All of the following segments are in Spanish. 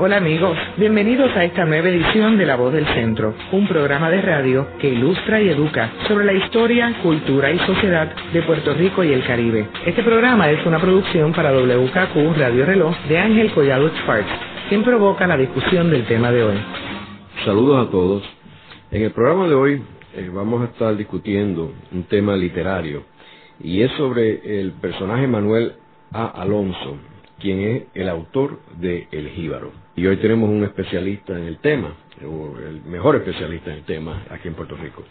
Hola amigos, bienvenidos a esta nueva edición de La Voz del Centro, un programa de radio que ilustra y educa sobre la historia, cultura y sociedad de Puerto Rico y el Caribe. Este programa es una producción para WKQ Radio Reloj de Ángel Collado Schwartz, quien provoca la discusión del tema de hoy. Saludos a todos. En el programa de hoy eh, vamos a estar discutiendo un tema literario y es sobre el personaje Manuel A. Alonso, quien es el autor de El Jíbaro. Y hoy tenemos un especialista en el tema, o el mejor especialista en el tema aquí en Puerto Rico.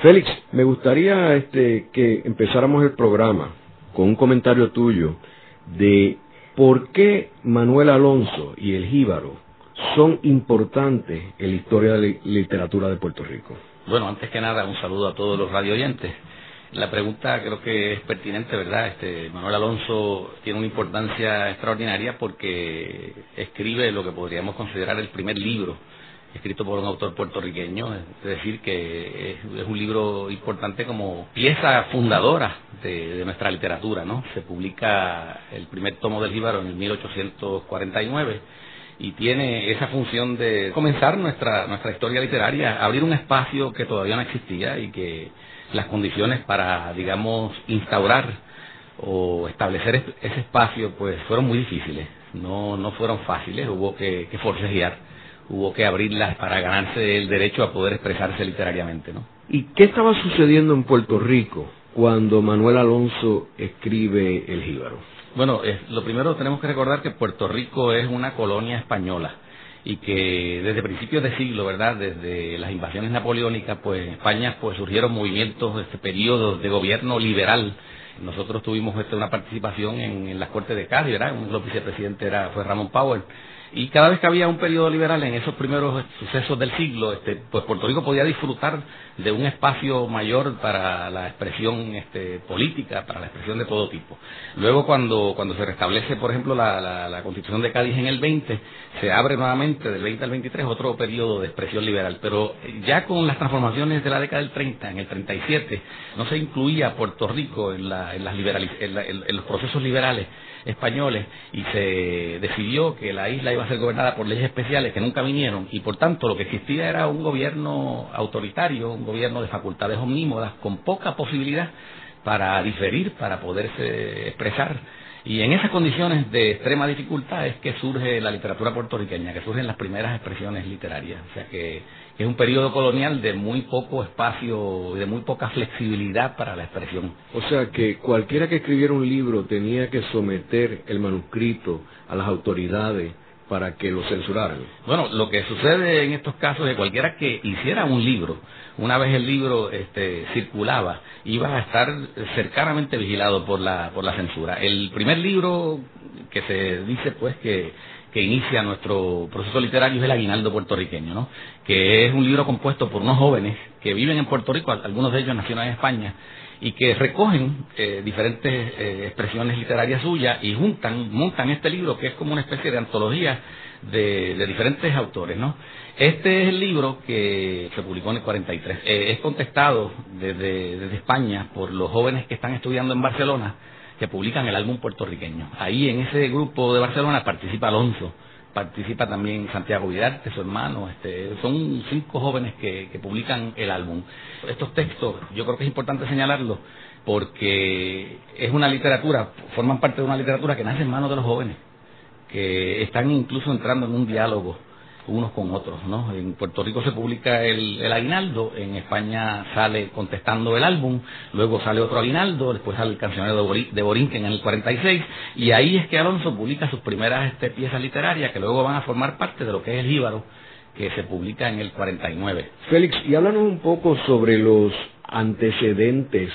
Félix, me gustaría este, que empezáramos el programa con un comentario tuyo de por qué Manuel Alonso y El Jíbaro son importantes en la historia de la literatura de Puerto Rico. Bueno, antes que nada, un saludo a todos los radio oyentes. La pregunta creo que es pertinente, ¿verdad? Este, Manuel Alonso tiene una importancia extraordinaria porque escribe lo que podríamos considerar el primer libro escrito por un autor puertorriqueño, es decir, que es, un libro importante como pieza fundadora de, nuestra literatura, ¿no? Se publica el primer tomo del Jíbaro en el 1849 y tiene esa función de comenzar nuestra, nuestra historia literaria, abrir un espacio que todavía no existía y que las condiciones para, digamos, instaurar o establecer ese espacio, pues fueron muy difíciles, no, no fueron fáciles, hubo que, que forcejear, hubo que abrirlas para ganarse el derecho a poder expresarse literariamente, ¿no? ¿Y qué estaba sucediendo en Puerto Rico cuando Manuel Alonso escribe El Jíbaro? Bueno, lo primero tenemos que recordar que Puerto Rico es una colonia española y que desde principios de siglo, ¿verdad? Desde las invasiones napoleónicas, pues en España pues surgieron movimientos, este periodo de gobierno liberal. Nosotros tuvimos este, una participación en, las Cortes de Cádiz, ¿verdad? De los vicepresidentes era, fue Ramón Powell. Y cada vez que había un periodo liberal en esos primeros sucesos del siglo, este, pues Puerto Rico podía disfrutar de un espacio mayor para la expresión este, política, para la expresión de todo tipo. Luego, cuando, cuando se restablece, por ejemplo, la, la, Constitución de Cádiz en el 20, se abre nuevamente del 20 al 23 otro periodo de expresión liberal. Pero ya con las transformaciones de la década del 30, en el 37, no se incluía Puerto Rico en, la, en, las en los procesos liberales españoles y se decidió que la isla iba a ser gobernada por leyes especiales que nunca vinieron y por tanto lo que existía era un gobierno autoritario, un gobierno de facultades omnímodas con poca posibilidad para diferir, para poderse expresar. Y en esas condiciones de extrema dificultad es que surge la literatura puertorriqueña, que surgen las primeras expresiones literarias. O sea que es un periodo colonial de muy poco espacio, de muy poca flexibilidad para la expresión. O sea que cualquiera que escribiera un libro tenía que someter el manuscrito a las autoridades para que lo censuraran. Bueno, lo que sucede en estos casos es que cualquiera que hiciera un libro, una vez el libro este, circulaba, iba a estar cercanamente vigilado por la, por la censura. El primer libro que se dice pues que que inicia nuestro proceso literario es El Aguinaldo puertorriqueño, ¿no? que es un libro compuesto por unos jóvenes que viven en Puerto Rico, algunos de ellos nacieron en España, y que recogen eh, diferentes eh, expresiones literarias suyas y juntan, montan este libro que es como una especie de antología de, diferentes autores, ¿no? Este es el libro que se publicó en el 43. Eh, es contestado desde, desde España por los jóvenes que están estudiando en Barcelona que publican el álbum puertorriqueño. Ahí en ese grupo de Barcelona participa Alonso, participa también Santiago Vidarte, su hermano, este, son cinco jóvenes que, que publican el álbum. Estos textos, yo creo que es importante señalarlos porque es una literatura, forman parte de una literatura que nace en manos de los jóvenes, que están incluso entrando en un diálogo unos con otros, ¿no? En Puerto Rico se publica el, aguinaldo, en España sale contestando el álbum, luego sale otro aguinaldo, después sale el cancionero de, Borinquen en el 46, y ahí es que Alonso publica sus primeras este, piezas literarias que luego van a formar parte de lo que es el Jíbaro, que se publica en el 49. Félix, y háblanos un poco sobre los antecedentes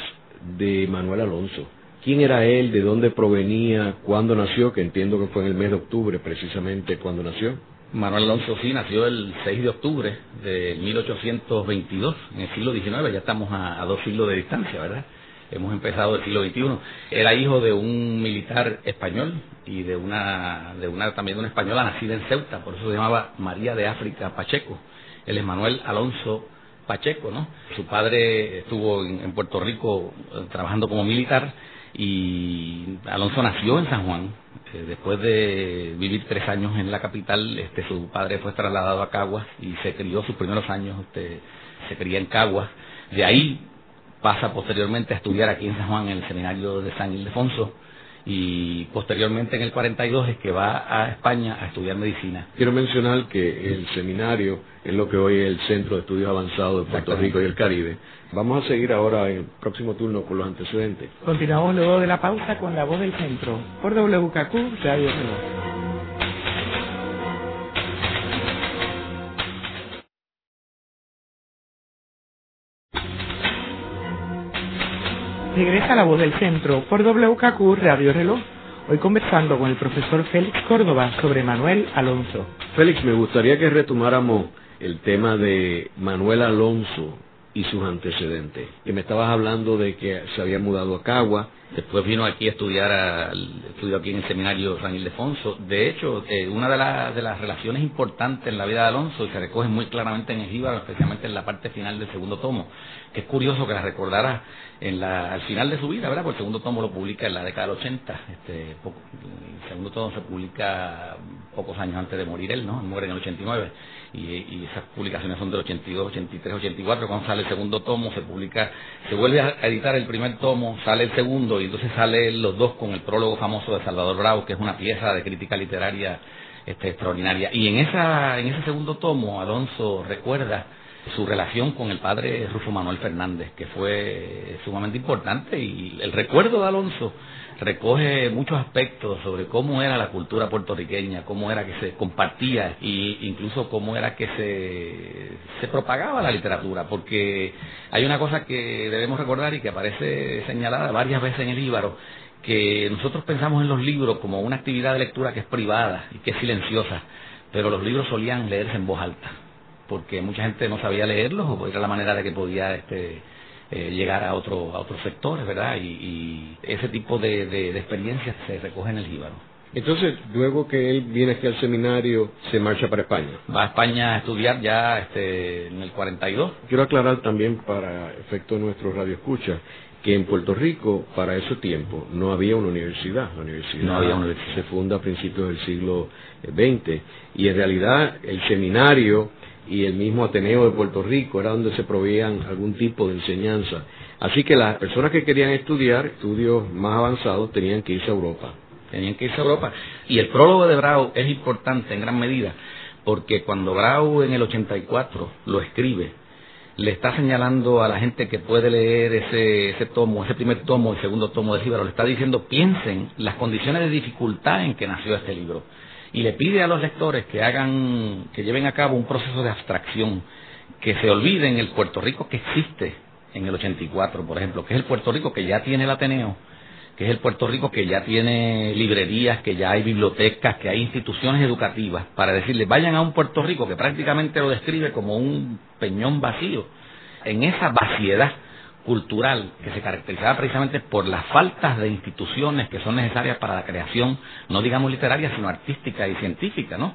de Manuel Alonso. ¿Quién era él? ¿De dónde provenía? ¿Cuándo nació? Que entiendo que fue en el mes de octubre precisamente cuando nació. Manuel Alonso sí nació el 6 de octubre de 1822, en el siglo XIX, ya estamos a, dos siglos de distancia, ¿verdad? Hemos empezado el siglo XXI. Era hijo de un militar español y de una, de una también de una española nacida en Ceuta, por eso se llamaba María de África Pacheco. Él es Manuel Alonso Pacheco, ¿no? Su padre estuvo en Puerto Rico eh, trabajando como militar y Alonso nació en San Juan. Eh, después de vivir tres años en la capital, este, su padre fue trasladado a Caguas y se crió sus primeros años, este, se cría en Caguas. De ahí pasa posteriormente a estudiar aquí en San Juan en el seminario de San Ildefonso y posteriormente en el 42 es que va a España a estudiar medicina. Quiero mencionar que el seminario es lo que hoy es el Centro de Estudios Avanzados de Puerto Rico y el Caribe. Vamos a seguir ahora en el próximo turno con los antecedentes. Continuamos luego de la pausa con la voz del centro por WKQ Radio Reloj. Regresa la voz del centro por WKQ Radio Reloj. Hoy conversando con el profesor Félix Córdoba sobre Manuel Alonso. Félix, me gustaría que retomáramos el tema de Manuel Alonso y sus antecedentes. Que me estabas hablando de que se había mudado a Cagua. Después vino aquí a estudiar, estudió aquí en el seminario San Ildefonso. De hecho, eh, una de, de, las relaciones importantes en la vida de Alonso, y se recoge muy claramente en el Jíbaro, especialmente en la parte final del segundo tomo, que es curioso que la recordara en la, al final de su vida, ¿verdad? Porque el segundo tomo lo publica en la década del 80. Este, el segundo tomo se publica pocos años antes de morir él, ¿no? muere en el 89. Y, y esas publicaciones son del 82, 83, 84. Cuando sale el segundo tomo, se publica, se vuelve a editar el primer tomo, sale el segundo y entonces salen los dos con el prólogo famoso de Salvador Bravo, que es una pieza de crítica literaria este, extraordinaria. Y en, esa, en ese segundo tomo, Alonso recuerda su relación con el padre Rufo Manuel Fernández, que fue sumamente importante, y el recuerdo de Alonso recoge muchos aspectos sobre cómo era la cultura puertorriqueña, cómo era que se compartía e incluso cómo era que se, se propagaba la literatura, porque hay una cosa que debemos recordar y que aparece señalada varias veces en el Íbaro, que nosotros pensamos en los libros como una actividad de lectura que es privada y que es silenciosa, pero los libros solían leerse en voz alta porque mucha gente no sabía leerlos o era la manera de que podía este, eh, llegar a, otro, a otros sectores, ¿verdad? Y, ese tipo de, de, experiencias se recoge en el Jíbaro. Entonces, luego que él viene aquí al seminario, se marcha para España. Va a España a estudiar ya este, en el 42. Quiero aclarar también para efecto de nuestro radio escucha que en Puerto Rico, para ese tiempo, no había una universidad. La universidad, no había universidad. se funda a principios del siglo XX y en realidad el seminario y el mismo Ateneo de Puerto Rico era donde se proveían algún tipo de enseñanza. Así que las personas que querían estudiar estudios más avanzados tenían que irse a Europa. Tenían que irse a Europa. Y el prólogo de Brau es importante en gran medida porque cuando Brau en el 84 lo escribe, le está señalando a la gente que puede leer ese, ese tomo, ese primer tomo, el segundo tomo de Jíbaro, le está diciendo piensen las condiciones de dificultad en que nació este libro y le pide a los lectores que hagan, que lleven a cabo un proceso de abstracción, que se olviden el Puerto Rico que existe en el 84, por ejemplo, que es el Puerto Rico que ya tiene el Ateneo, que es el Puerto Rico que ya tiene librerías, que ya hay bibliotecas, que hay instituciones educativas, para decirles, vayan a un Puerto Rico que prácticamente lo describe como un peñón vacío. En esa vaciedad cultural que se caracterizaba precisamente por las faltas de instituciones que son necesarias para la creación, no digamos literaria, sino artística y científica, ¿no?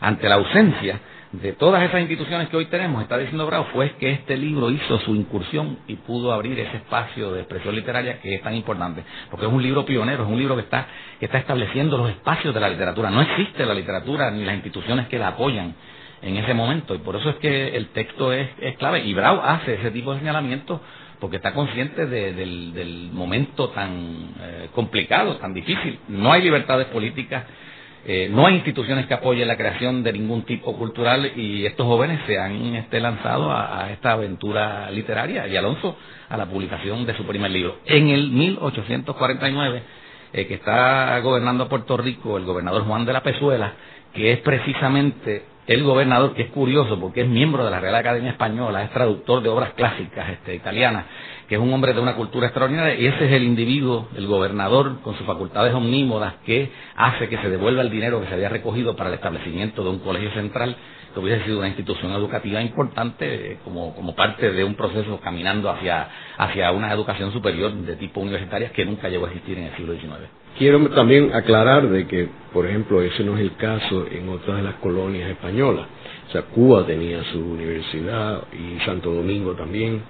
Ante la ausencia de todas esas instituciones que hoy tenemos, está diciendo Bravo, fue que este libro hizo su incursión y pudo abrir ese espacio de expresión literaria que es tan importante, porque es un libro pionero, es un libro que está, que está estableciendo los espacios de la literatura. No existe la literatura ni las instituciones que la apoyan en ese momento, y por eso es que el texto es, es clave, y Brau hace ese tipo de señalamientos porque está consciente del, momento tan eh, complicado, tan difícil. No hay libertades políticas, eh, no hay instituciones que apoyen la creación de ningún tipo cultural y estos jóvenes se han este, lanzado a, esta aventura literaria y Alonso a la publicación de su primer libro. En el 1849, eh, que está gobernando Puerto Rico el gobernador Juan de la Pezuela, que es precisamente el gobernador, que es curioso porque es miembro de la Real Academia Española, es traductor de obras clásicas este, italianas, que es un hombre de una cultura extraordinaria, y ese es el individuo, el gobernador, con sus facultades omnímodas, que hace que se devuelva el dinero que se había recogido para el establecimiento de un colegio central, que hubiese sido una institución educativa importante eh, como, como parte de un proceso caminando hacia, hacia una educación superior de tipo universitaria que nunca llegó a existir en el siglo XIX. Quiero también aclarar de que, por ejemplo, ese no es el caso en otras de las colonias españolas. O sea, Cuba tenía su universidad y Santo Domingo también.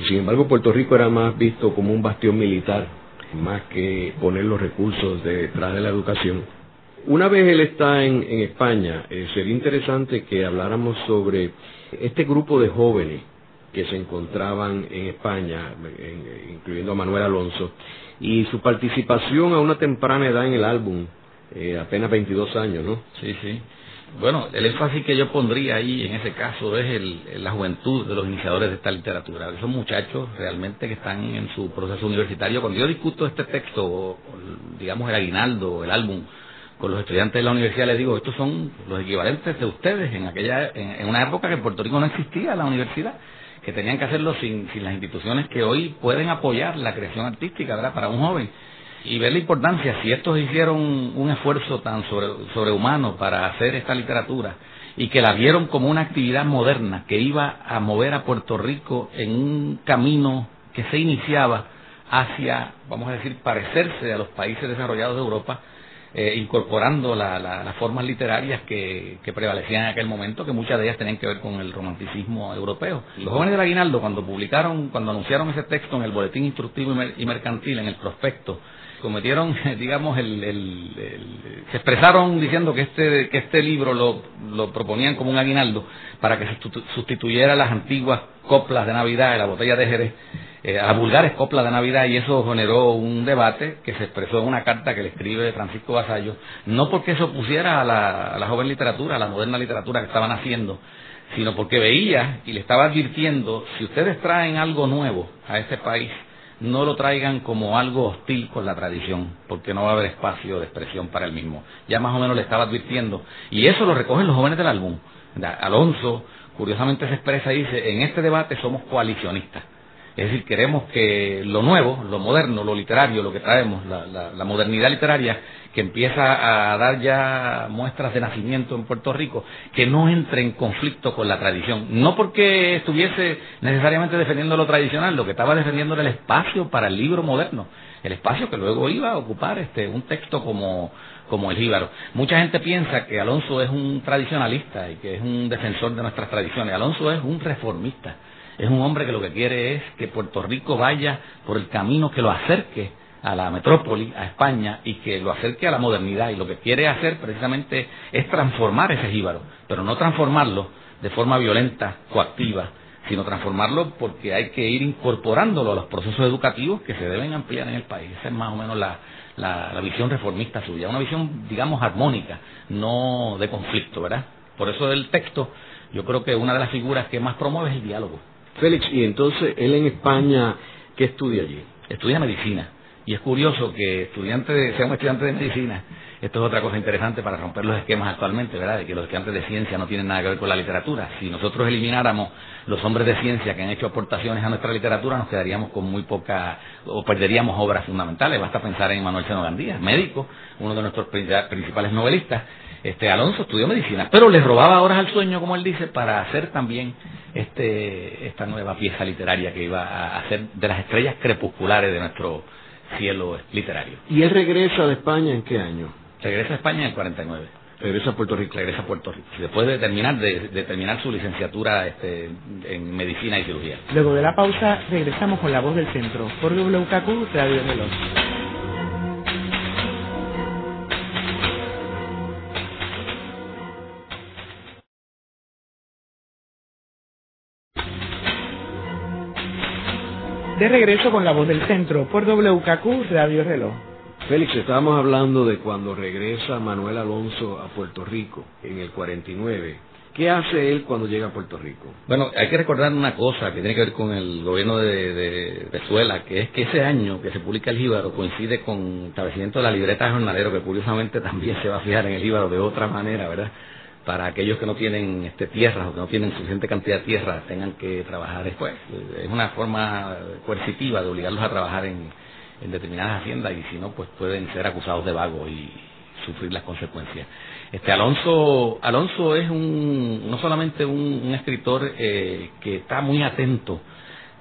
Y sin embargo, Puerto Rico era más visto como un bastión militar más que poner los recursos detrás de la educación. Una vez él está en, España, eh, sería interesante que habláramos sobre este grupo de jóvenes que se encontraban en España, incluyendo a Manuel Alonso, y su participación a una temprana edad en el álbum, eh, apenas 22 años, ¿no? Sí, sí. Bueno, el énfasis que yo pondría ahí en ese caso es el, la juventud de los iniciadores de esta literatura. Esos muchachos realmente que están en su proceso universitario. Cuando yo discuto este texto, digamos el aguinaldo, el álbum, con los estudiantes de la universidad, les digo, estos son los equivalentes de ustedes en aquella, en, una época que en Puerto Rico no existía la universidad que tenían que hacerlo sin, sin las instituciones que hoy pueden apoyar la creación artística, ¿verdad? Para un joven y ver la importancia, si estos hicieron un esfuerzo tan sobrehumano para hacer esta literatura y que la vieron como una actividad moderna que iba a mover a Puerto Rico en un camino que se iniciaba hacia, vamos a decir, parecerse a los países desarrollados de Europa, eh, incorporando las formas literarias que, que, prevalecían en aquel momento, que muchas de ellas tenían que ver con el romanticismo europeo. Los jóvenes del Aguinaldo, cuando publicaron, cuando anunciaron ese texto en el boletín instructivo y mercantil, en el prospecto, cometieron, digamos, el, se expresaron diciendo que este, que este libro lo, lo proponían como un aguinaldo para que sustituyera las antiguas coplas de Navidad, de la botella de Jerez, eh, a vulgares coplas de Navidad y eso generó un debate que se expresó en una carta que le escribe Francisco Vasallo, no porque se opusiera a la, a la joven literatura, a la moderna literatura que estaban haciendo, sino porque veía y le estaba advirtiendo, si ustedes traen algo nuevo a este país, no lo traigan como algo hostil con la tradición, porque no va a haber espacio de expresión para el mismo. Ya más o menos le estaba advirtiendo. Y eso lo recogen los jóvenes del álbum. Alonso, curiosamente se expresa y dice, en este debate somos coalicionistas. Es decir, queremos que lo nuevo, lo moderno, lo literario, lo que traemos, la, la, modernidad literaria, que empieza a dar ya muestras de nacimiento en Puerto Rico, que no entre en conflicto con la tradición. No porque estuviese necesariamente defendiendo lo tradicional, lo que estaba defendiendo era el espacio para el libro moderno, el espacio que luego iba a ocupar este un texto como, como el jíbaro. Mucha gente piensa que Alonso es un tradicionalista y que es un defensor de nuestras tradiciones. Alonso es un reformista es un hombre que lo que quiere es que Puerto Rico vaya por el camino que lo acerque a la metrópoli, a España, y que lo acerque a la modernidad. Y lo que quiere hacer precisamente es transformar ese jíbaro, pero no transformarlo de forma violenta, coactiva, sino transformarlo porque hay que ir incorporándolo a los procesos educativos que se deben ampliar en el país. Esa es más o menos la, la, visión reformista suya, una visión, digamos, armónica, no de conflicto, ¿verdad? Por eso el texto, yo creo que una de las figuras que más promueve es el diálogo. Félix, y entonces él en España, ¿qué estudia allí? Estudia medicina. Y es curioso que estudiante de, sea un estudiante de medicina, esto es otra cosa interesante para romper los esquemas actualmente, ¿verdad? De que los estudiantes de ciencia no tienen nada que ver con la literatura. Si nosotros elimináramos los hombres de ciencia que han hecho aportaciones a nuestra literatura, nos quedaríamos con muy poca, o perderíamos obras fundamentales. Basta pensar en Manuel Seno Gandía, médico, uno de nuestros principales novelistas, este Alonso estudió medicina, pero le robaba horas al sueño, como él dice, para hacer también este, esta nueva pieza literaria que iba a hacer de las estrellas crepusculares de nuestro cielo literario. ¿Y él regresa de España en qué año? Regresa a España en el 49. Regresa a Puerto Rico. Regresa a Puerto Rico. Después de terminar, de, terminar su licenciatura este, en medicina y cirugía. Luego de la pausa, regresamos con la voz del centro por WKQ Radio Veloz. De regreso con la voz del centro por WKQ Radio Reloj. Félix, estábamos hablando de cuando regresa Manuel Alonso a Puerto Rico en el 49. ¿Qué hace él cuando llega a Puerto Rico? Bueno, hay que recordar una cosa que tiene que ver con el gobierno de, Venezuela, que es que ese año que se publica el Jíbaro coincide con el establecimiento de la libreta de jornalero, que curiosamente también se va a fijar en el Jíbaro de otra manera, ¿verdad? para aquellos que no tienen este, tierras o que no tienen suficiente cantidad de tierra tengan que trabajar después. Es una forma coercitiva de obligarlos a trabajar en, determinadas haciendas y si no, pues pueden ser acusados de vago y sufrir las consecuencias. Este Alonso, Alonso es un, no solamente un, escritor eh, que está muy atento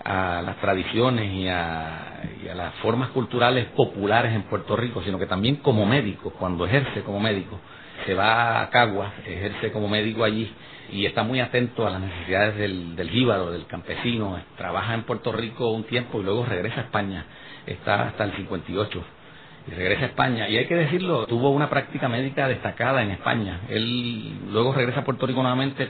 a las tradiciones y a, y a las formas culturales populares en Puerto Rico, sino que también como médico, cuando ejerce como médico, se va a Caguas, ejerce como médico allí y está muy atento a las necesidades del, del jíbaro, del campesino, trabaja en Puerto Rico un tiempo y luego regresa a España está hasta el 58 y regresa a España. Y hay que decirlo, tuvo una práctica médica destacada en España. Él luego regresa a Puerto Rico nuevamente,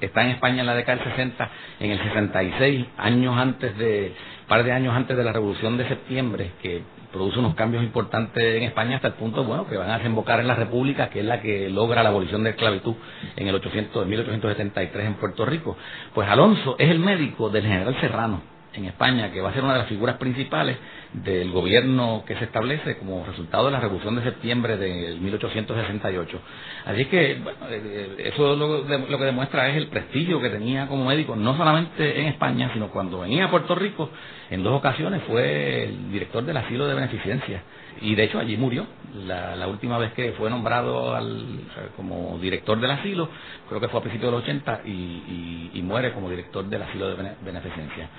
está en España en la década del 60, en el 66, años antes de, par de años antes de la Revolución de Septiembre, que produce unos cambios importantes en España hasta el punto, bueno, que van a desembocar en la República, que es la que logra la abolición de la esclavitud en el 800, 1873 en Puerto Rico. Pues Alonso es el médico del general Serrano en España, que va a ser una de las figuras principales del gobierno que se establece como resultado de la Revolución de Septiembre de 1868. Así que, bueno, eh, eh, eso lo, lo, que demuestra es el prestigio que tenía como médico, no solamente en España, sino cuando venía a Puerto Rico, en dos ocasiones fue el director del asilo de beneficencia. Y de hecho allí murió. La, última vez que fue nombrado al, como director del asilo, creo que fue a principios de los 80, y, y muere como director del asilo de beneficencia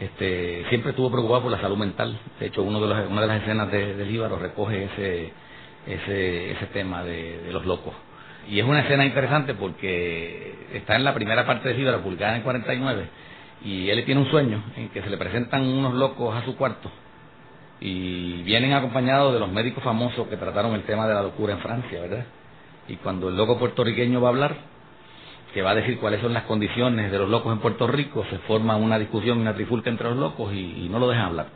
este, siempre estuvo preocupado por la salud mental. De hecho, uno de una de las escenas de, de Líbaro recoge ese, ese, tema de, los locos. Y es una escena interesante porque está en la primera parte de Líbaro, publicada en el 49, y él tiene un sueño en que se le presentan unos locos a su cuarto y vienen acompañados de los médicos famosos que trataron el tema de la locura en Francia, ¿verdad? Y cuando el loco puertorriqueño va a hablar, que va a decir cuáles son las condiciones de los locos en Puerto Rico, se forma una discusión, una trifulca entre los locos y, no lo dejan hablar.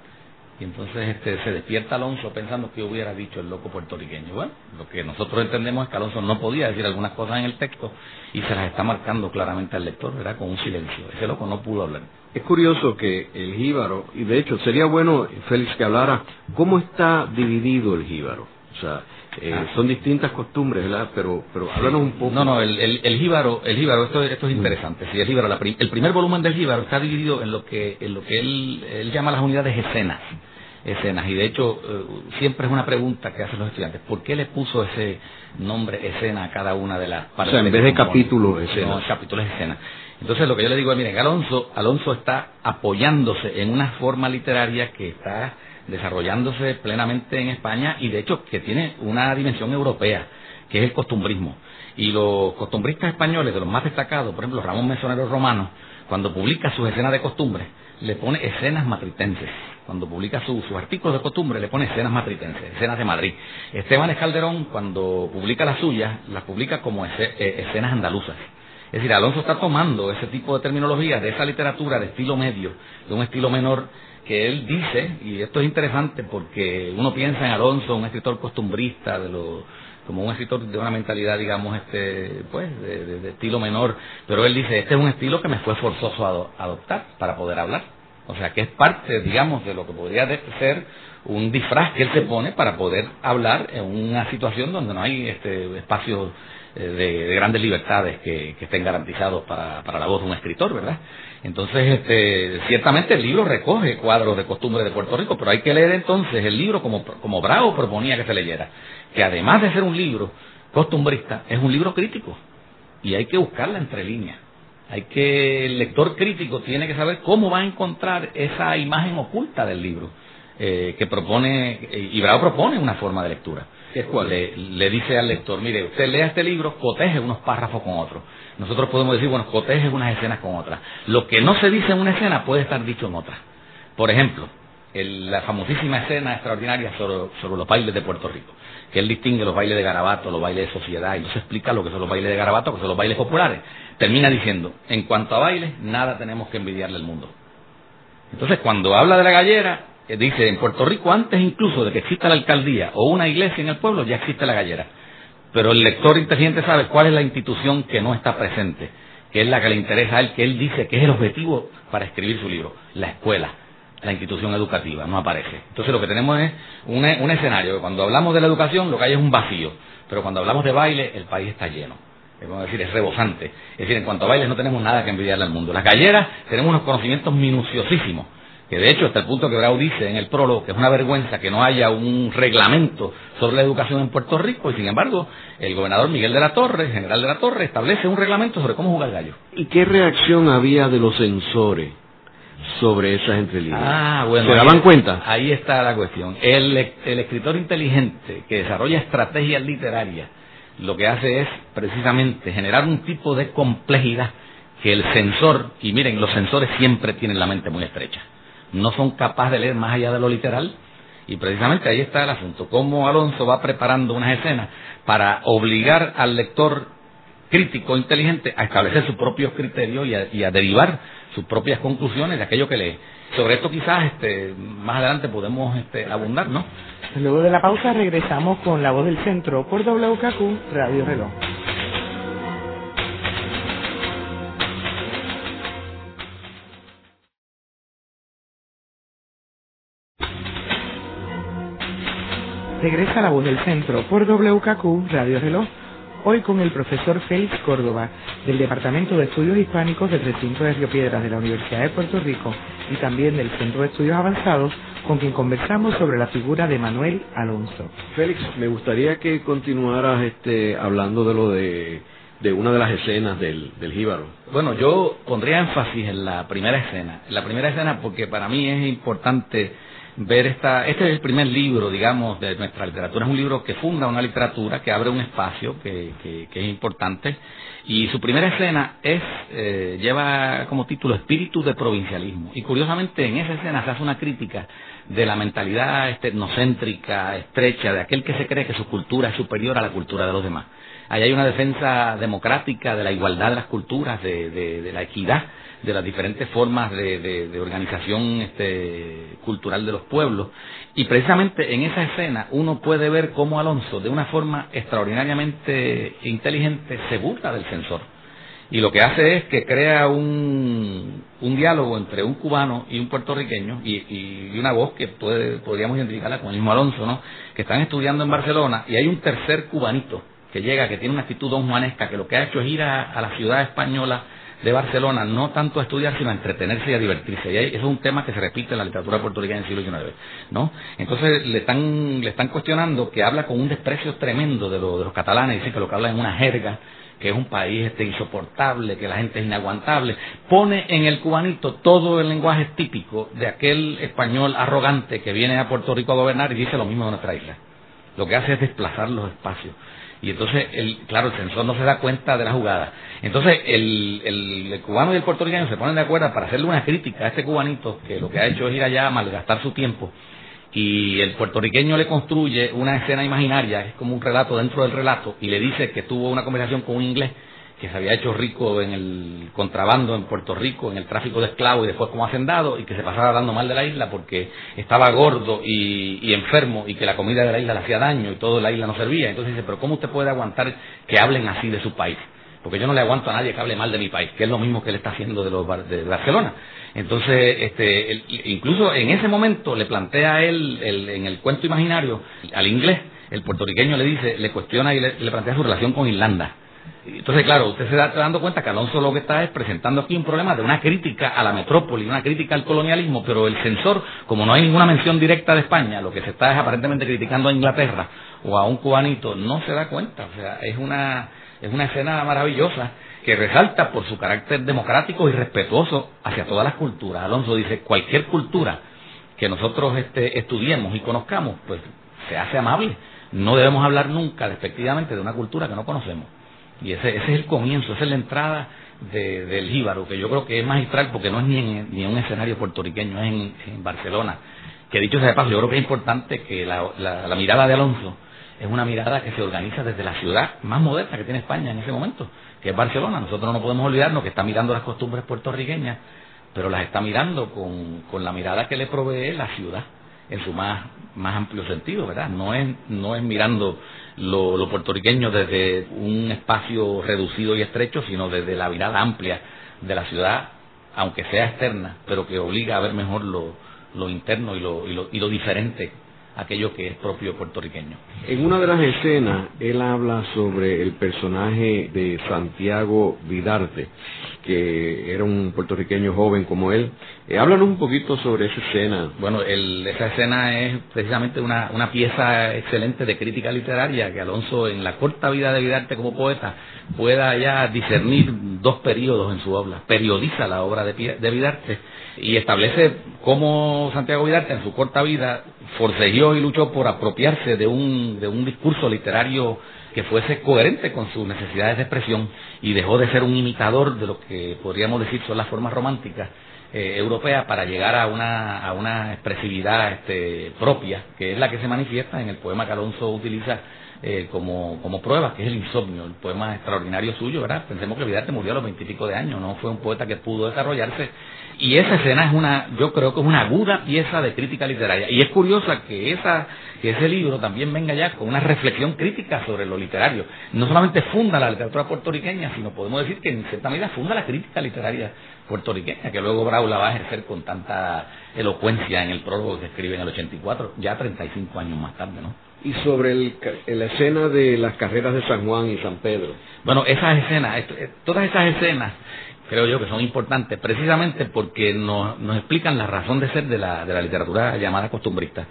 Y entonces este, se despierta Alonso pensando que hubiera dicho el loco puertorriqueño. Bueno, lo que nosotros entendemos es que Alonso no podía decir algunas cosas en el texto y se las está marcando claramente al lector, ¿verdad? Con un silencio. Ese loco no pudo hablar. Es curioso que el jíbaro, y de hecho sería bueno, Félix, que hablara cómo está dividido el jíbaro. O sea, eh, ah. son distintas costumbres, ¿verdad? Pero, pero háblanos un poco. No, no, el, el, el jíbaro, el jíbaro esto, esto es interesante. Sí, el jíbaro, el primer volumen del jíbaro está dividido en lo que, en lo que él, él llama las unidades escenas. Escenas, y de hecho, eh, siempre es una pregunta que hacen los estudiantes: ¿por qué le puso ese nombre escena a cada una de las partes? O sea, en vez de capítulo, escena. No, capítulo es escena. Entonces, lo que yo le digo es: miren, Alonso, Alonso está apoyándose en una forma literaria que está desarrollándose plenamente en España y de hecho que tiene una dimensión europea, que es el costumbrismo. Y los costumbristas españoles, de los más destacados, por ejemplo Ramón Mesonero Romano, cuando publica sus escenas de costumbre, le pone escenas matritenses. Cuando publica sus artículos de costumbre, le pone escenas matritenses, escenas de Madrid. Esteban Escalderón, cuando publica las suyas, las publica como eh, escenas andaluzas. Es decir, Alonso está tomando ese tipo de terminología de esa literatura de estilo medio, de un estilo menor, que él dice, y esto es interesante porque uno piensa en Alonso, un escritor costumbrista, de lo, como un escritor de una mentalidad, digamos, este, pues, de, estilo menor, pero él dice, este es un estilo que me fue forzoso adoptar para poder hablar. O sea, que es parte, digamos, de lo que podría ser un disfraz que él se pone para poder hablar en una situación donde no hay este, espacios eh, de, grandes libertades que, estén garantizados para, para la voz de un escritor, ¿verdad? Entonces, este, ciertamente el libro recoge cuadros de costumbre de Puerto Rico, pero hay que leer entonces el libro como, como Bravo proponía que se leyera, que además de ser un libro costumbrista, es un libro crítico y hay que buscarla entre líneas. Hay que, el lector crítico tiene que saber cómo va a encontrar esa imagen oculta del libro eh, que propone, y Bravo propone una forma de lectura. Le, le, dice al lector, mire, usted lea este libro, coteje unos párrafos con otros. Nosotros podemos decir, bueno, coteje unas escenas con otras. Lo que no se dice en una escena puede estar dicho en otra. Por ejemplo, la famosísima escena extraordinaria sobre, los bailes de Puerto Rico, que él distingue los bailes de garabato, los bailes de sociedad, y nos explica lo que son los bailes de garabato, que son los bailes populares. Termina diciendo, en cuanto a bailes, nada tenemos que envidiarle al mundo. Entonces, cuando habla de la gallera, eh, dice, en Puerto Rico, antes incluso de que exista la alcaldía o una iglesia en el pueblo, ya existe la gallera. Pero el lector inteligente sabe cuál es la institución que no está presente, que es la que le interesa a él, que él dice que es el objetivo para escribir su libro, la escuela, la institución educativa, no aparece. Entonces lo que tenemos es un, escenario, que cuando hablamos de la educación lo que hay es un vacío, pero cuando hablamos de baile el país está lleno. Es decir, es rebosante. Es decir, en cuanto a bailes no tenemos nada que envidiarle al mundo. Las galleras tenemos unos conocimientos minuciosísimos que de hecho hasta el punto que Brau dice en el prólogo que es una vergüenza que no haya un reglamento sobre la educación en Puerto Rico y sin embargo el gobernador Miguel de la Torre, general de la Torre, establece un reglamento sobre cómo jugar gallo. ¿Y qué reacción había de los censores sobre esas entrevistas? Ah, bueno. ¿Se daban cuenta? Ahí está la cuestión. El, el escritor inteligente que desarrolla estrategias literarias lo que hace es precisamente generar un tipo de complejidad que el censor, y miren, los censores siempre tienen la mente muy estrecha no son capaces de leer más allá de lo literal. Y precisamente ahí está el asunto, cómo Alonso va preparando unas escenas para obligar al lector crítico, inteligente, a establecer sus propios criterios y a, derivar sus propias conclusiones de aquello que lee. Sobre esto quizás este, más adelante podemos este, abundar, ¿no? Luego de la pausa regresamos con La Voz del Centro por WKQ Radio Reloj. Regresa La Voz del Centro por WKQ Radio Reloj hoy con el profesor Félix Córdoba del Departamento de Estudios Hispánicos del Recinto de Río Piedras de la Universidad de Puerto Rico y también del Centro de Estudios Avanzados con quien conversamos sobre la figura de Manuel Alonso. Félix, me gustaría que continuaras este, hablando de lo de, de una de las escenas del, del jíbaro. Bueno, yo pondría énfasis en la primera escena. En la primera escena porque para mí es importante ver esta, este es el primer libro, digamos, de nuestra literatura, es un libro que funda una literatura, que abre un espacio que, que, es importante, y su primera escena es, eh, lleva como título Espíritu de Provincialismo, y curiosamente en esa escena se hace una crítica de la mentalidad etnocéntrica, estrecha, de aquel que se cree que su cultura es superior a la cultura de los demás. Ahí hay una defensa democrática de la igualdad de las culturas, de, de la equidad, de las diferentes formas de, de, organización este, cultural de los pueblos. Y precisamente en esa escena uno puede ver cómo Alonso, de una forma extraordinariamente inteligente, se burla del censor. Y lo que hace es que crea un, un diálogo entre un cubano y un puertorriqueño y, y una voz que puede, podríamos identificarla con el mismo Alonso, ¿no? que están estudiando en Barcelona y hay un tercer cubanito que llega, que tiene una actitud don Juanesca, que lo que ha hecho es ir a, a la ciudad española de Barcelona, no tanto a estudiar, sino a entretenerse y a divertirse. Y eso es un tema que se repite en la literatura puertorriqueña del siglo XIX, ¿no? Entonces le están, le están cuestionando que habla con un desprecio tremendo de, de los catalanes, dicen que lo que habla es una jerga, que es un país este, insoportable, que la gente es inaguantable, pone en el cubanito todo el lenguaje típico de aquel español arrogante que viene a Puerto Rico a gobernar y dice lo mismo de nuestra isla. Lo que hace es desplazar los espacios. Y entonces, el, claro, el censor no se da cuenta de la jugada. Entonces, el, el, cubano y el puertorriqueño se ponen de acuerdo para hacerle una crítica a este cubanito que lo que ha hecho es ir allá a malgastar su tiempo. Y el puertorriqueño le construye una escena imaginaria, es como un relato dentro del relato, y le dice que tuvo una conversación con un inglés que se había hecho rico en el contrabando en Puerto Rico, en el tráfico de esclavos y después como hacendado, y que se pasaba dando mal de la isla porque estaba gordo y, enfermo y que la comida de la isla le hacía daño y toda la isla no servía. Entonces dice, pero ¿cómo usted puede aguantar que hablen así de su país? Porque yo no le aguanto a nadie que hable mal de mi país, que es lo mismo que él está haciendo de, los, de Barcelona. Entonces, este, incluso en ese momento le plantea él, en el cuento imaginario, al inglés, el puertorriqueño le dice, le cuestiona y le plantea su relación con Irlanda entonces, claro, usted se está dando cuenta que Alonso lo que está es presentando aquí un problema de una crítica a la metrópoli, una crítica al colonialismo, pero el censor, como no hay ninguna mención directa de España, lo que se está es aparentemente criticando a Inglaterra o a un cubanito, no se da cuenta. O sea, es una, es una escena maravillosa que resalta por su carácter democrático y respetuoso hacia todas las culturas. Alonso dice, cualquier cultura que nosotros este, estudiemos y conozcamos, pues se hace amable. No debemos hablar nunca despectivamente de una cultura que no conocemos. Y ese, ese es el comienzo, esa es la entrada del Jíbaro, que yo creo que es magistral porque no es ni en, ni un escenario puertorriqueño, es en, Barcelona. Que dicho sea de paso, yo creo que es importante que la, la, mirada de Alonso es una mirada que se organiza desde la ciudad más moderna que tiene España en ese momento, que es Barcelona. Nosotros no podemos olvidarnos que está mirando las costumbres puertorriqueñas, pero las está mirando con, con la mirada que le provee la ciudad en su más, más amplio sentido, ¿verdad? No es, no es mirando lo, puertorriqueño desde un espacio reducido y estrecho, sino desde la mirada amplia de la ciudad, aunque sea externa, pero que obliga a ver mejor lo, lo interno y lo, y lo, y lo diferente aquello que es propio puertorriqueño. En una de las escenas, él habla sobre el personaje de Santiago Vidarte, que era un puertorriqueño joven como él. Eh, háblanos un poquito sobre esa escena. Bueno, esa escena es precisamente una, una pieza excelente de crítica literaria que Alonso, en la corta vida de Vidarte como poeta, pueda ya discernir dos periodos en su obra. Periodiza la obra de, de Vidarte y establece cómo Santiago Vidarte en su corta vida forcejeó y luchó por apropiarse de un, de un discurso literario que fuese coherente con sus necesidades de expresión y dejó de ser un imitador de lo que podríamos decir son las formas románticas eh, europea para llegar a una, a una expresividad este, propia, que es la que se manifiesta en el poema que Alonso utiliza eh, como, como prueba, que es el insomnio, el poema extraordinario suyo, ¿verdad? Pensemos que Vidarte murió a los veintipico de años, no fue un poeta que pudo desarrollarse y esa escena es una, yo creo que es una aguda pieza de crítica literaria. Y es curiosa que, esa, que ese libro también venga ya con una reflexión crítica sobre lo literario. No solamente funda la literatura puertorriqueña, sino podemos decir que en cierta medida funda la crítica literaria puertorriqueña, que luego Brau la va a ejercer con tanta elocuencia en el prólogo que escribe en el 84, ya 35 años más tarde, ¿no? Y sobre el, la escena de las carreras de San Juan y San Pedro. Bueno, esas escenas, eh, todas esas escenas creo yo que son importantes precisamente porque nos, nos explican la razón de ser de la, de la literatura llamada costumbrista.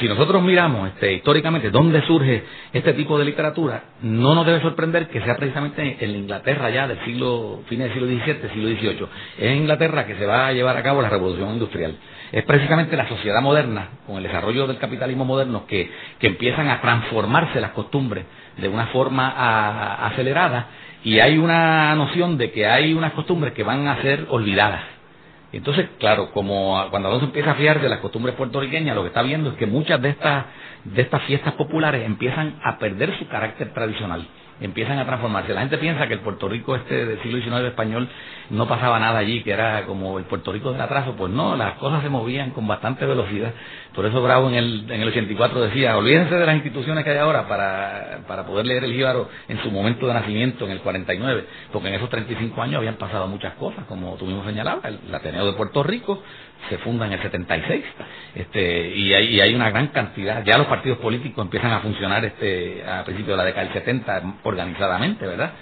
Si nosotros miramos este, históricamente dónde surge este tipo de literatura, no nos debe sorprender que sea precisamente en la Inglaterra ya del siglo, fines del siglo XVII, siglo XVIII. Es en Inglaterra que se va a llevar a cabo la revolución industrial. Es precisamente la sociedad moderna, con el desarrollo del capitalismo moderno, que, que empiezan a transformarse las costumbres de una forma acelerada y hay una noción de que hay unas costumbres que van a ser olvidadas. Entonces, claro, como cuando uno se empieza a fiar de las costumbres puertorriqueñas, lo que está viendo es que muchas de estas, de estas fiestas populares empiezan a perder su carácter tradicional empiezan a transformarse. La gente piensa que el Puerto Rico este del siglo XIX español no pasaba nada allí, que era como el Puerto Rico del atraso. Pues no, las cosas se movían con bastante velocidad. Por eso Bravo en el, en el 84 decía, olvídense de las instituciones que hay ahora para, para poder leer el Jíbaro en su momento de nacimiento, en el 49, porque en esos 35 años habían pasado muchas cosas, como tú mismo señalabas, el Ateneo de Puerto Rico, se funda en el 76 este, y, hay, y hay una gran cantidad, ya los partidos políticos empiezan a funcionar este, a principios de la década del 70 organizadamente, ¿verdad?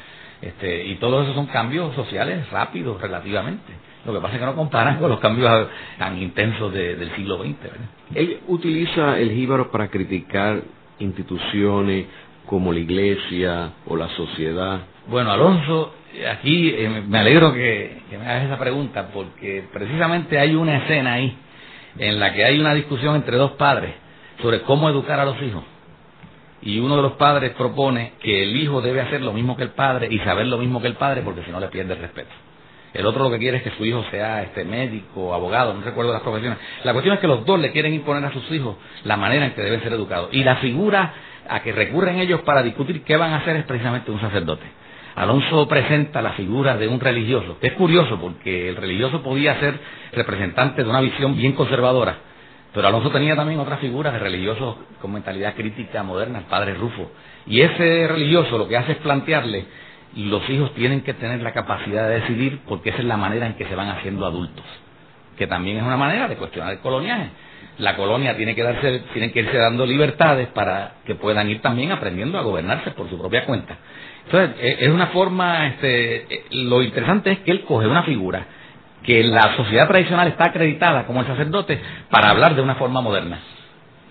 Este, y todos esos son cambios sociales rápidos relativamente. Lo que pasa es que no comparan con los cambios tan intensos del siglo XX. ¿verdad? Él utiliza el jíbaro para criticar instituciones como la iglesia o la sociedad. Bueno, Alonso aquí eh, me alegro que, me hagas esa pregunta porque precisamente hay una escena ahí en la que hay una discusión entre dos padres sobre cómo educar a los hijos. Y uno de los padres propone que el hijo debe hacer lo mismo que el padre y saber lo mismo que el padre porque si no le pierde el respeto. El otro lo que quiere es que su hijo sea este médico, abogado, no recuerdo las profesiones. La cuestión es que los dos le quieren imponer a sus hijos la manera en que deben ser educados. Y la figura a que recurren ellos para discutir qué van a hacer es precisamente un sacerdote. Alonso presenta la figura de un religioso, que es curioso porque el religioso podía ser representante de una visión bien conservadora, pero Alonso tenía también otras figuras de religiosos con mentalidad crítica moderna, el padre Rufo. Y ese religioso lo que hace es plantearle, los hijos tienen que tener la capacidad de decidir porque esa es la manera en que se van haciendo adultos, que también es una manera de cuestionar el coloniaje. La colonia tiene que darse, tienen que irse dando libertades para que puedan ir también aprendiendo a gobernarse por su propia cuenta. Entonces, e, es una forma, este, e, lo interesante es que él coge una figura que la sociedad tradicional está acreditada como el sacerdote para hablar de una forma moderna,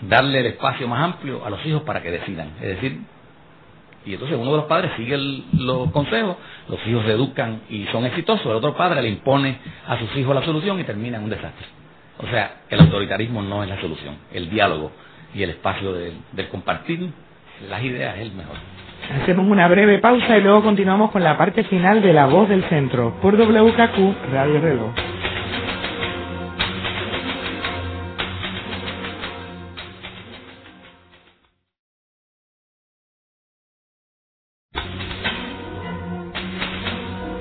darle el espacio más amplio a los hijos para que decidan. Es decir, y entonces uno de los padres sigue los consejos, los hijos se educan y son exitosos, el otro padre le impone a sus hijos la solución y termina en un desastre. O sea, el autoritarismo no es la solución, el diálogo y el espacio del compartir las ideas es el mejor. Hacemos una breve pausa y luego continuamos con la parte final de La Voz del Centro por WKQ Radio Reloj.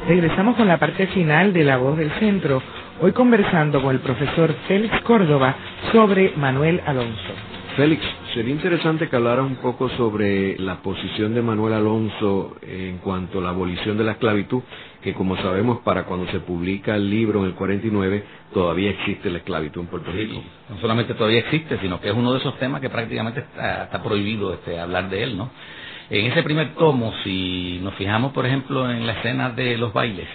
Regresamos con la parte final de La Voz del Centro, hoy conversando con el profesor Félix Córdoba sobre Manuel Alonso. Félix, sería interesante que hablara un poco sobre la posición de Manuel Alonso en cuanto a la abolición de la esclavitud, que como sabemos para cuando se publica el libro en el 49 todavía existe la esclavitud en Puerto Rico. no solamente todavía existe, sino que es uno de esos temas que prácticamente está, prohibido este, hablar de él, ¿no? En ese primer tomo, si nos fijamos, por ejemplo, en la escena de los bailes,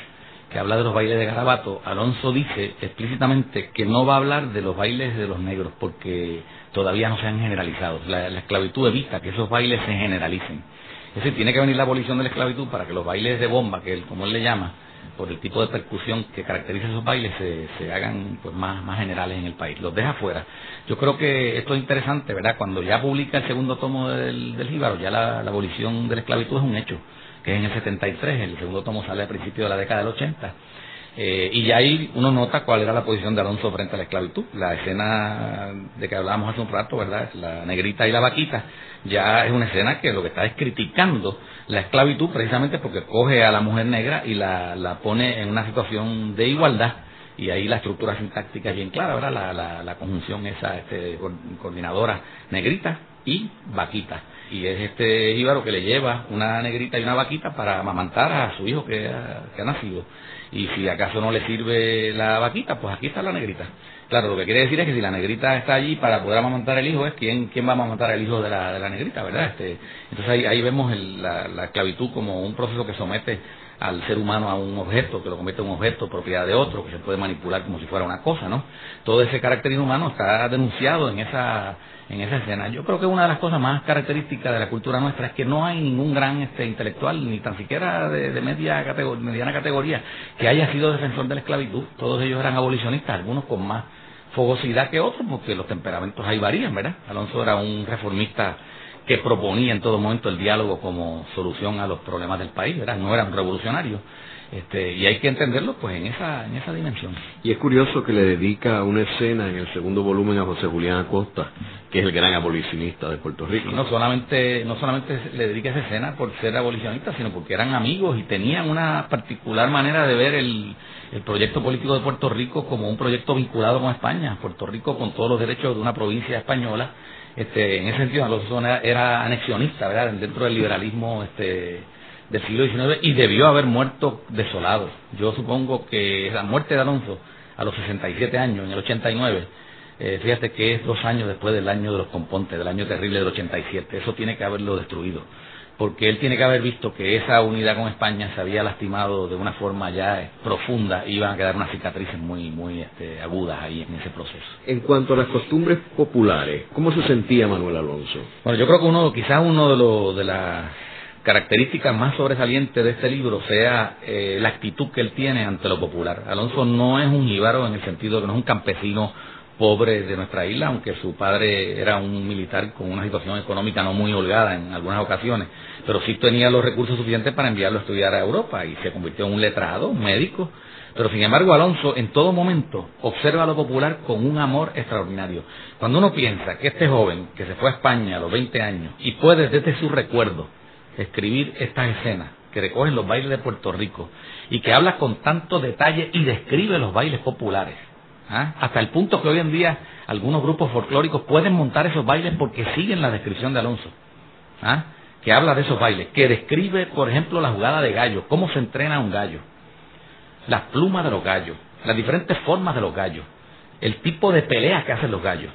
que habla de los bailes de Garabato, Alonso dice explícitamente que no va a hablar de los bailes de los negros, porque todavía no se han generalizado. La, esclavitud evita que esos bailes se generalicen. Es decir, tiene que venir la abolición de la esclavitud para que los bailes de bomba, que él, como él le llama, por el tipo de percusión que caracteriza esos bailes, se, se hagan pues más, más generales en el país. Los deja fuera. Yo creo que esto es interesante, ¿verdad? Cuando ya publica el segundo tomo del, del Jíbaro, ya la, abolición de la esclavitud es un hecho, que es en el 73, el segundo tomo sale a principios de la década del 80 Eh, y ahí uno nota cuál era la posición de Alonso frente a la esclavitud. La escena de que hablábamos hace un rato, ¿verdad? La negrita y la vaquita, ya es una escena que lo que está es criticando la esclavitud precisamente porque coge a la mujer negra y la, la pone en una situación de igualdad y ahí la estructura sintáctica es bien clara, ¿verdad? La, la, la conjunción esa este, coordinadora negrita y vaquita. Y es este jíbaro que le lleva una negrita y una vaquita para amamantar a su hijo que ha, nacido. Y si acaso no le sirve la vaquita, pues aquí está la negrita. Claro, lo que quiere decir es que si la negrita está allí para poder amamantar el hijo, es quién, quién va a amamantar el hijo de la, de la negrita, ¿verdad? Este, entonces ahí, ahí vemos la, la esclavitud como un proceso que somete al ser humano a un objeto, que lo convierte en un objeto, propiedad de otro, que se puede manipular como si fuera una cosa, ¿no? Todo ese carácter inhumano está denunciado en esa, en esa escena. Yo creo que una de las cosas más características de la cultura nuestra es que no hay ningún gran este, intelectual, ni tan siquiera de, media mediana categoría, que haya sido defensor de la esclavitud. Todos ellos eran abolicionistas, algunos con más fogosidad que otros, porque los temperamentos ahí varían, ¿verdad? Alonso era un reformista que proponía en todo momento el diálogo como solución a los problemas del país, ¿verdad? No era un revolucionario. Este, y hay que entenderlo pues en esa, en esa dimensión. Y es curioso que le dedica una escena en el segundo volumen a José Julián Acosta, que es el gran abolicionista de Puerto Rico. no solamente, no solamente le dedica esa escena por ser abolicionista, sino porque eran amigos y tenían una particular manera de ver el, el proyecto político de Puerto Rico como un proyecto vinculado con España. Puerto Rico con todos los derechos de una provincia española este, en ese sentido Alonso era anexionista, ¿verdad? Dentro del liberalismo este, del siglo XIX y debió haber muerto desolado. Yo supongo que la muerte de Alonso a los 67 años, en el 89, eh, fíjate que es dos años después del año de los compontes, del año terrible del 87. Eso tiene que haberlo destruido porque él tiene que haber visto que esa unidad con España se había lastimado de una forma ya profunda y iban a quedar unas cicatrices muy muy este, agudas ahí en ese proceso. En cuanto a las costumbres populares, ¿cómo se sentía Manuel Alonso? Bueno, yo creo que uno, quizás uno de, los de las características más sobresalientes de este libro sea eh, la actitud que él tiene ante lo popular. Alonso no es un jíbaro en el sentido de que no es un campesino pobre de nuestra isla, aunque su padre era un militar con una situación económica no muy holgada en algunas ocasiones, pero sí tenía los recursos suficientes para enviarlo a estudiar a Europa y se convirtió en un letrado, un médico. Pero sin embargo, Alonso en todo momento observa lo popular con un amor extraordinario. Cuando uno piensa que este joven que se fue a España a los 20 años y puede desde su recuerdo escribir estas escenas que recogen los bailes de Puerto Rico y que habla con tanto detalle y describe los bailes populares, ¿ah? hasta el punto que hoy en día algunos grupos folclóricos pueden montar esos bailes porque siguen la descripción de Alonso. ¿ah? que habla de esos bailes, que describe, por ejemplo, la jugada de gallo, cómo se entrena un gallo, las plumas de los gallos, las diferentes formas de los gallos, el tipo de pelea que hacen los gallos.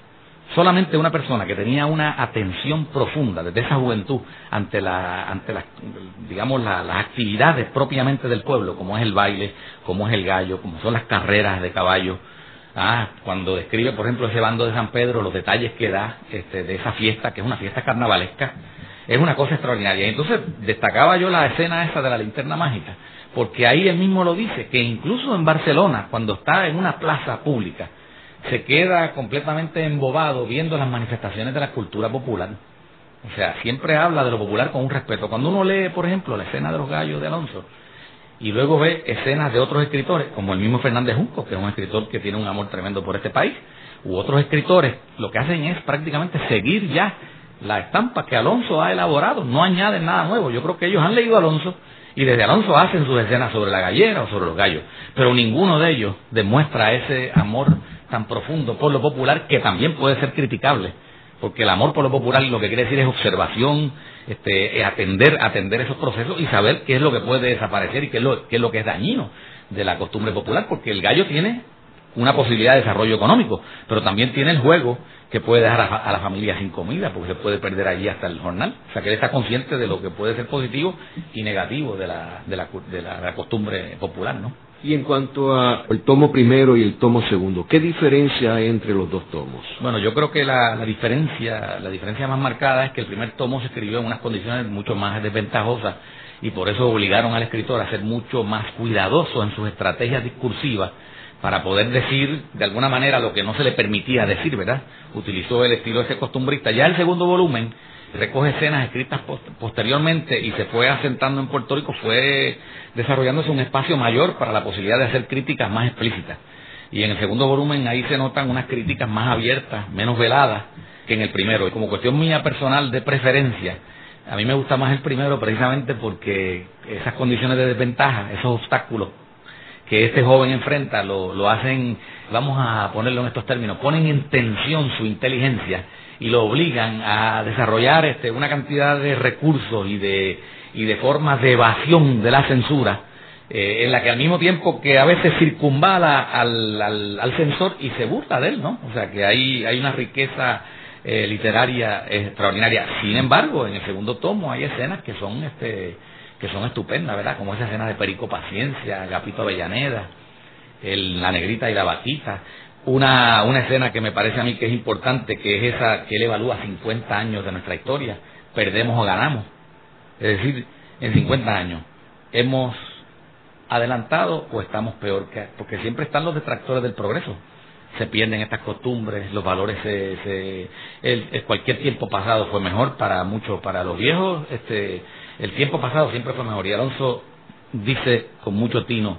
Solamente una persona que tenía una atención profunda desde esa juventud ante la, ante las, digamos, las actividades propiamente del pueblo, como es el baile, como es el gallo, como son las carreras de caballo, Ah, cuando describe, por ejemplo, ese bando de San Pedro, los detalles que da este, de esa fiesta, que es una fiesta carnavalesca, es una cosa extraordinaria. Entonces destacaba yo la escena esa de la linterna mágica, porque ahí él mismo lo dice, que incluso en Barcelona, cuando está en una plaza pública, se queda completamente embobado viendo las manifestaciones de la cultura popular. O sea, siempre habla de lo popular con un respeto. Cuando uno lee, por ejemplo, la escena de los gallos de Alonso, y luego ve escenas de otros escritores, como el mismo Fernández Junco, que es un escritor que tiene un amor tremendo por este país, u otros escritores, lo que hacen es prácticamente seguir ya la estampa que Alonso ha elaborado, no añaden nada nuevo. Yo creo que ellos han leído Alonso y desde Alonso hacen sus escenas sobre la gallera o sobre los gallos, pero ninguno de ellos demuestra ese amor tan profundo por lo popular que también puede ser criticable, porque el amor por lo popular lo que quiere decir es observación, este, atender, atender esos procesos y saber qué es lo que puede desaparecer y qué es lo, qué es lo que es dañino de la costumbre popular, porque el gallo tiene una posibilidad de desarrollo económico, pero también tiene el juego que puede dejar a, la familia sin comida, porque se puede perder allí hasta el jornal. O sea, que él está consciente de lo que puede ser positivo y negativo de la, de la, de la, costumbre popular, ¿no? Y en cuanto al tomo primero y el tomo segundo, ¿qué diferencia hay entre los dos tomos? Bueno, yo creo que la, la, diferencia, la diferencia más marcada es que el primer tomo se escribió en unas condiciones mucho más desventajosas y por eso obligaron al escritor a ser mucho más cuidadoso en sus estrategias discursivas para poder decir de alguna manera lo que no se le permitía decir, ¿verdad? Utilizó el estilo ese costumbrista. Ya el segundo volumen recoge escenas escritas posteriormente y se fue asentando en Puerto Rico, fue desarrollándose un espacio mayor para la posibilidad de hacer críticas más explícitas. Y en el segundo volumen ahí se notan unas críticas más abiertas, menos veladas que en el primero. Y como cuestión mía personal de preferencia, a mí me gusta más el primero precisamente porque esas condiciones de desventaja, esos obstáculos que este joven enfrenta, lo, lo hacen, vamos a ponerlo en estos términos, ponen en tensión su inteligencia y lo obligan a desarrollar este, una cantidad de recursos y de, y de formas de evasión de la censura, eh, en la que al mismo tiempo que a veces circunvala al, al, al, censor y se burla de él, ¿no? O sea que hay, hay una riqueza eh, literaria extraordinaria. Sin embargo, en el segundo tomo hay escenas que son este que son estupendas, ¿verdad? Como esa escena de Perico Paciencia, Gapito Avellaneda, el, la negrita y la vaquita, una, una escena que me parece a mí que es importante, que es esa que él evalúa 50 años de nuestra historia, perdemos o ganamos. Es decir, en 50 años, ¿hemos adelantado o estamos peor que...? Porque siempre están los detractores del progreso. Se pierden estas costumbres, los valores se... se el, cualquier tiempo pasado fue mejor para muchos, para los viejos, este, el tiempo pasado siempre fue mejor. Y Alonso dice con mucho tino,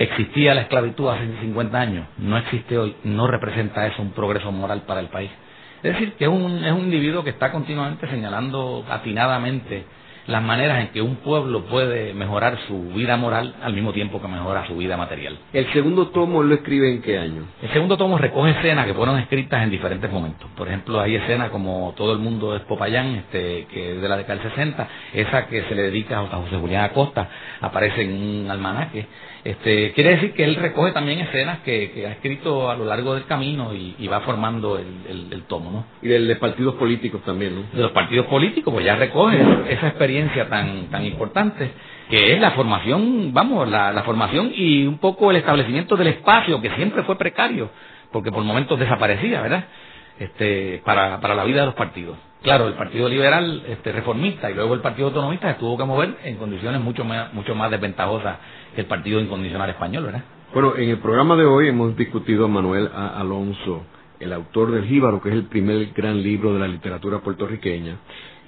existía la esclavitud hace 50 años, no existe hoy, no representa eso un progreso moral para el país. Es decir, que es un, es un individuo que está continuamente señalando atinadamente las maneras en que un pueblo puede mejorar su vida moral al mismo tiempo que mejora su vida material. ¿El segundo tomo lo escribe en qué año? El segundo tomo recoge escenas que fueron escritas en diferentes momentos. Por ejemplo, hay escenas como Todo el mundo es Popayán, este, que es de la década del 60, esa que se le dedica a José Julián Acosta, aparece en un almanaque. Este, quiere decir que él recoge también escenas que, ha escrito a lo largo del camino y, va formando el, tomo, ¿no? Y de, los partidos políticos también, ¿no? De los partidos políticos, pues ya recoge esa experiencia tan, tan importante que es la formación, vamos, la, formación y un poco el establecimiento del espacio que siempre fue precario, porque por momentos desaparecía, ¿verdad? Este, para, para la vida de los partidos. Claro, el Partido Liberal este, reformista y luego el Partido Autonomista se tuvo que mover en condiciones mucho más, mucho más desventajosas que el Partido Incondicional Español, ¿verdad? Bueno, en el programa de hoy hemos discutido a Manuel. Alonso, el autor del Jíbaro, que es el primer gran libro de la literatura puertorriqueña,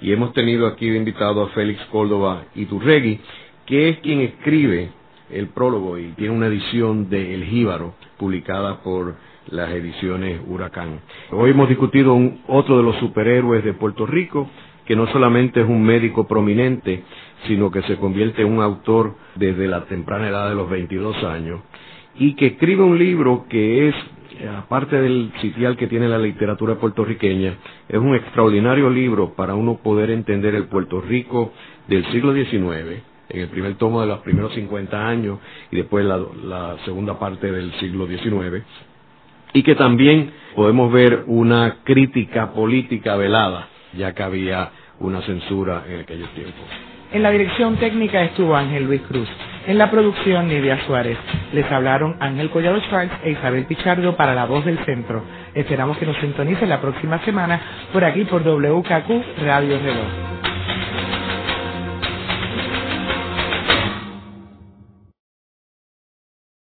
y hemos tenido aquí invitado a Félix Córdoba Iturregui, que es quien escribe el prólogo y tiene una edición de El Jíbaro publicada por las ediciones Huracán. Hoy hemos discutido otro de los superhéroes de Puerto Rico, que no solamente es un médico prominente, sino que se convierte en un autor desde la temprana edad de los 22 años, y que escribe un libro que es, aparte del sitial que tiene la literatura puertorriqueña, es un extraordinario libro para uno poder entender el Puerto Rico del siglo XIX, en el primer tomo de los primeros 50 años y después la, la segunda parte del siglo XIX, y que también podemos ver una crítica política velada, ya que había una censura en aquellos tiempos. En la dirección técnica estuvo Ángel Luis Cruz. En la producción, Nidia Suárez. Les hablaron Ángel Collado Schwartz e Isabel Pichardo para La Voz del Centro. Esperamos que nos sintonicen la próxima semana por aquí por WKQ Radio Reloj.